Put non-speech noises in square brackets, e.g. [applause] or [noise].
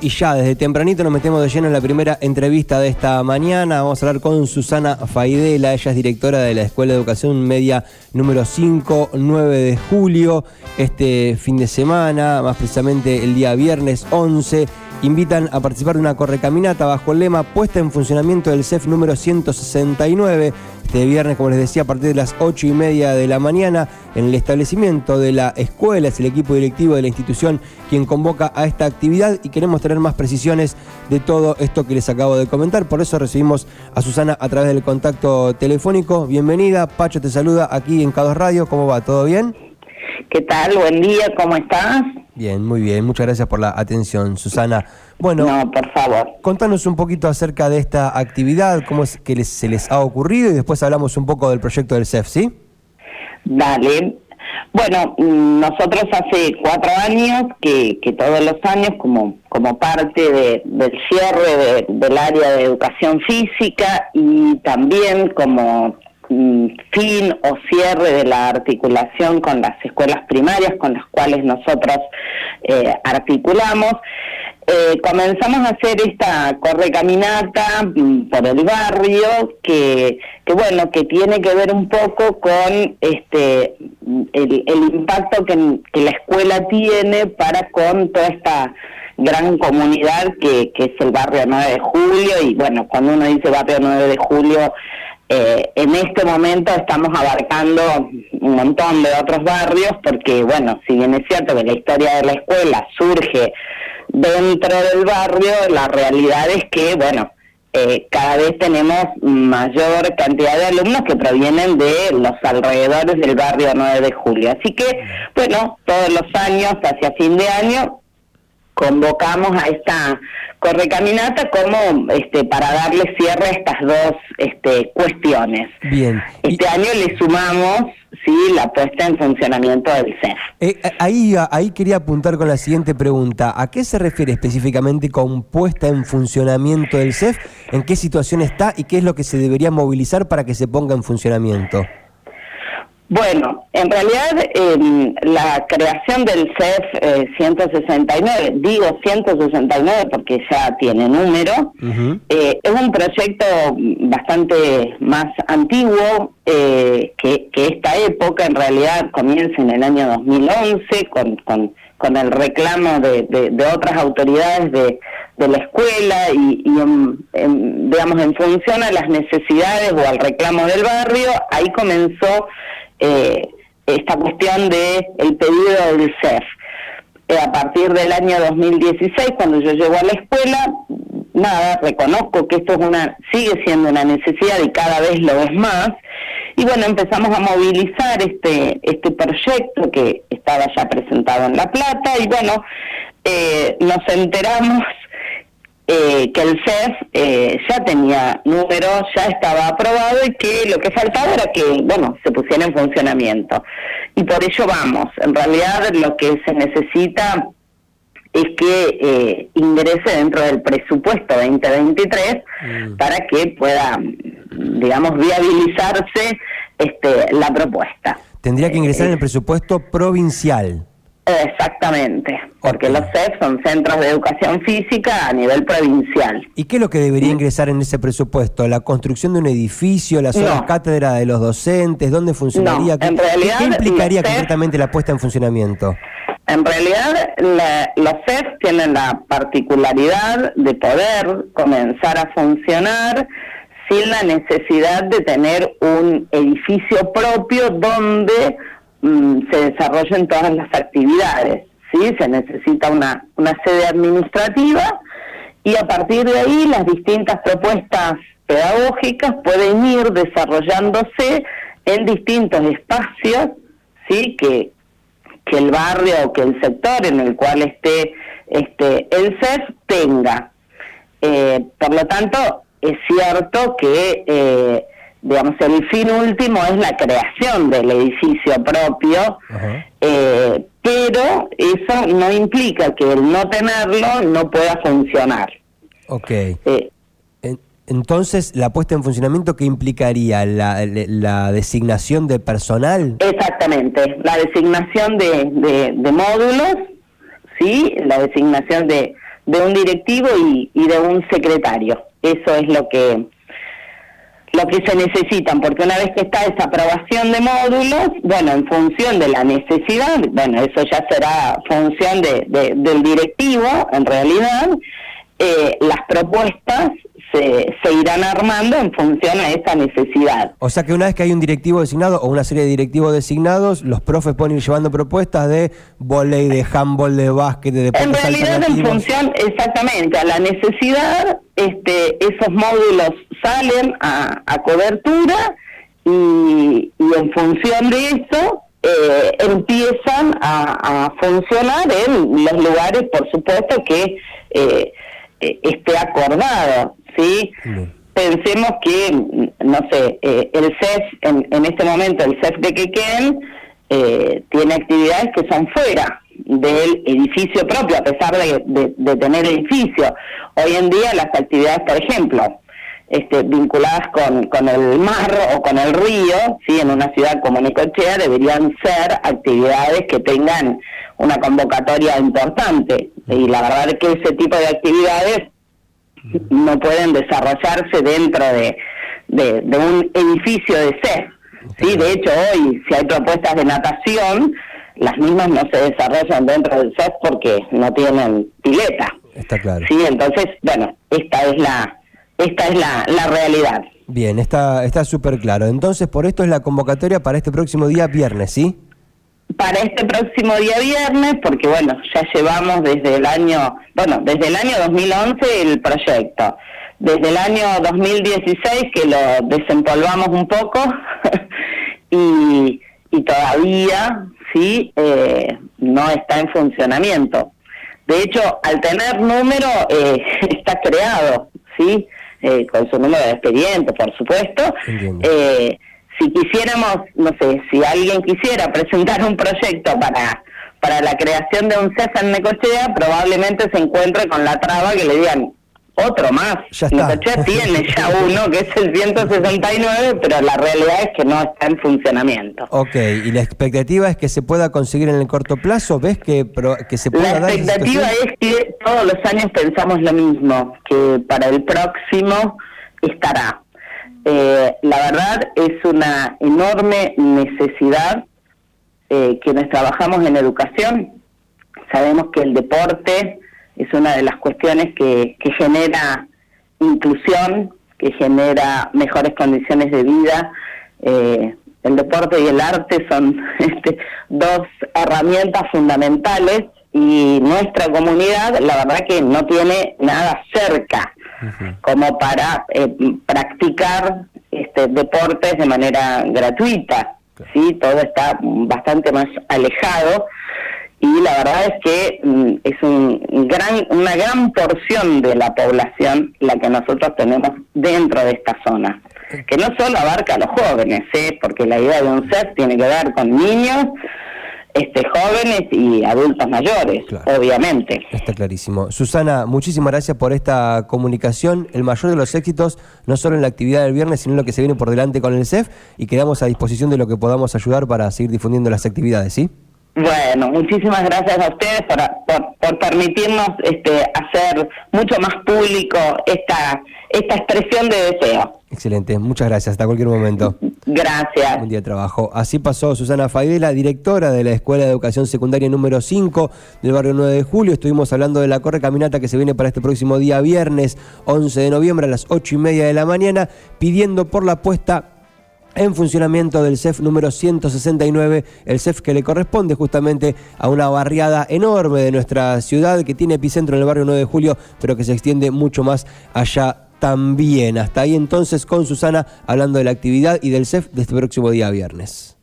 Y ya desde tempranito nos metemos de lleno en la primera entrevista de esta mañana. Vamos a hablar con Susana Faidela, ella es directora de la Escuela de Educación Media número 5, 9 de julio. Este fin de semana, más precisamente el día viernes 11, invitan a participar de una correcaminata bajo el lema Puesta en funcionamiento del CEF número 169 este viernes, como les decía, a partir de las 8 y media de la mañana, en el establecimiento de la escuela, es el equipo directivo de la institución quien convoca a esta actividad y queremos tener más precisiones de todo esto que les acabo de comentar. Por eso recibimos a Susana a través del contacto telefónico. Bienvenida, Pacho te saluda aquí en Cados Radio. ¿Cómo va? ¿Todo bien? ¿Qué tal? Buen día, ¿cómo estás? Bien, muy bien. Muchas gracias por la atención, Susana. Bueno, no, por favor. Contanos un poquito acerca de esta actividad, cómo es que se les ha ocurrido y después hablamos un poco del proyecto del CEF, ¿sí? Dale. Bueno, mm, nosotros hace cuatro años que, que todos los años, como, como parte de, del cierre del área de educación física y también como fin o cierre de la articulación con las escuelas primarias con las cuales nosotros eh, articulamos. Eh, comenzamos a hacer esta correcaminata mm, por el barrio que, que bueno que tiene que ver un poco con este el, impacto que, que, la escuela tiene para con toda esta gran comunidad que, que es el barrio 9 de julio y bueno cuando uno dice barrio 9 de julio eh, en este momento estamos abarcando un montón de otros barrios porque, bueno, si bien es cierto que la historia de la escuela surge dentro del barrio, la realidad es que, bueno, eh, cada vez tenemos mayor cantidad de alumnos que provienen de los alrededores del barrio 9 de julio. Así que, bueno, todos los años, hacia fin de año, convocamos a esta correcaminata como este para darle cierre a estas dos este, cuestiones. Bien. Este año le sumamos sí la puesta en funcionamiento del CEF. Eh, eh, ahí, ahí quería apuntar con la siguiente pregunta. ¿A qué se refiere específicamente con puesta en funcionamiento del CEF? ¿En qué situación está y qué es lo que se debería movilizar para que se ponga en funcionamiento? Bueno, en realidad em, la creación del CEF 169, eh, digo 169 porque ya tiene número, eh, es un proyecto bastante más antiguo eh, que, esta época, en realidad comienza en el año 2011 con, con, con el reclamo de, de, otras autoridades de, de, la escuela y, digamos en función a las necesidades o al reclamo del barrio, ahí comenzó eh, esta cuestión de el pedido del CEF. Eh, a partir del año 2016, cuando yo llego a la escuela, nada, reconozco que esto es una, sigue siendo una necesidad y cada vez lo es más. Y bueno, empezamos a movilizar este, este proyecto que estaba ya presentado en La Plata y bueno, eh, nos enteramos eh, que el CEF eh, ya tenía números, ya estaba aprobado y que lo que faltaba era que, bueno, se pusiera en funcionamiento. Y por ello vamos. En realidad lo que se necesita es que eh, ingrese dentro del presupuesto 2023 mm. para que pueda, digamos, viabilizarse este, la propuesta. Tendría que ingresar en el presupuesto provincial. Exactamente, porque los CEF son centros de educación física a nivel provincial. ¿Y qué es lo que debería ingresar en ese presupuesto? ¿La construcción de un edificio, la zona cátedra de los docentes? ¿Dónde funcionaría? ¿Qué, implicaría concretamente la puesta en funcionamiento? En realidad, los CEF tienen la particularidad de poder comenzar a funcionar sin la necesidad de tener un edificio propio donde Mm, se desarrollen todas las actividades. ¿sí? Se necesita una, una sede administrativa y a partir de ahí las distintas propuestas pedagógicas pueden ir desarrollándose en distintos espacios ¿sí? que, que el barrio o que el sector en el cual esté este, el CEF tenga. Eh, por lo tanto, es cierto que eh, digamos, el fin último es la creación del edificio propio, eh, pero eso no implica que el no tenerlo no pueda funcionar. Ok. Eh, entonces, ¿la puesta en funcionamiento qué implicaría? ¿La, la designación de personal? Exactamente, la designación de, de, módulos, ¿sí? La designación de, de un directivo y, de un secretario. Eso es lo que lo que se necesitan, porque una vez que está esa aprobación de módulos, bueno, en función de la necesidad, bueno, eso ya será función de, del directivo, en realidad, eh, las propuestas se, se, irán armando en función a esa necesidad. O sea que una vez que hay un directivo designado o una serie de directivos designados, los profes pueden ir llevando propuestas de volei, de handball, de básquet, de deportes En realidad en función exactamente a la necesidad, este, esos módulos salen a, cobertura y, en función de eso eh, empiezan a, funcionar en los lugares, por supuesto, que eh, eh, esté acordado, ¿sí? Pensemos que, no sé, eh, el CEF, en, este momento, el CEF de Quequén, eh, tiene actividades que son fuera del edificio propio, a pesar de, tener edificio. Hoy en día las actividades, por ejemplo, este, vinculadas con, con el mar o con el río, ¿sí? en una ciudad como Necochea, deberían ser actividades que tengan una convocatoria importante. Y la verdad es que ese tipo de actividades no pueden desarrollarse dentro de, de, un edificio de CEF. Sí, de hecho hoy si hay propuestas de natación, las mismas no se desarrollan dentro del CEF porque no tienen pileta. Está claro. Sí, entonces, bueno, esta es la esta es la, la realidad. Bien, está está súper claro. Entonces, por esto es la convocatoria para este próximo día viernes, ¿sí? Para este próximo día viernes, porque bueno, ya llevamos desde el año, bueno, desde el año 2011 el proyecto, desde el año 2016 que lo desempolvamos un poco [laughs] y, y todavía, sí, eh, no está en funcionamiento. De hecho, al tener número, eh, [laughs] está creado, ¿sí? Eh, con su número de expediente, por supuesto. Eh, si quisiéramos, no sé, si alguien quisiera presentar un proyecto para para la creación de un CEF en Necochea, probablemente se encuentre con la traba que le digan otro más. Necochea tiene ya [laughs] uno, que es el 169, pero la realidad es que no está en funcionamiento. Ok, ¿y la expectativa es que se pueda conseguir en el corto plazo? ¿Ves que, que se pueda La expectativa es que todos los años pensamos lo mismo, que para el próximo estará. Eh, la verdad es una enorme necesidad eh, quienes trabajamos en educación. Sabemos que el deporte es una de las cuestiones que, genera inclusión, que genera mejores condiciones de vida. Eh, el deporte y el arte son [laughs] este, dos herramientas fundamentales y nuestra comunidad la verdad que no tiene nada cerca como para eh, practicar este, deportes de manera gratuita. Sí, todo está bastante más alejado y la verdad es que mm, es un gran, una gran porción de la población la que nosotros tenemos dentro de esta zona, que no solo abarca a los jóvenes, ¿eh? porque la idea de un set tiene que ver con niños, este, jóvenes y adultos mayores, obviamente. Está clarísimo. Susana, muchísimas gracias por esta comunicación. El mayor de los éxitos, no solo en la actividad del viernes, sino en lo que se viene por delante con el CEF y quedamos a disposición de lo que podamos ayudar para seguir difundiendo las actividades, ¿sí? Bueno, muchísimas gracias a ustedes por, por, permitirnos este, hacer mucho más público esta, esta expresión de deseo. Excelente, muchas gracias. Hasta cualquier momento. Gracias. Un día de trabajo. Así pasó Susana Faidela, directora de la Escuela de Educación Secundaria número 5 del barrio 9 de julio. Estuvimos hablando de la corre caminata que se viene para este próximo día, viernes 11 de noviembre a las 8 y media de la mañana, pidiendo por la puesta en funcionamiento del CEF número 169, el CEF que le corresponde justamente a una barriada enorme de nuestra ciudad que tiene epicentro en el barrio 9 de julio, pero que se extiende mucho más allá también. Hasta ahí entonces con Susana hablando de la actividad y del CEF de este próximo día viernes.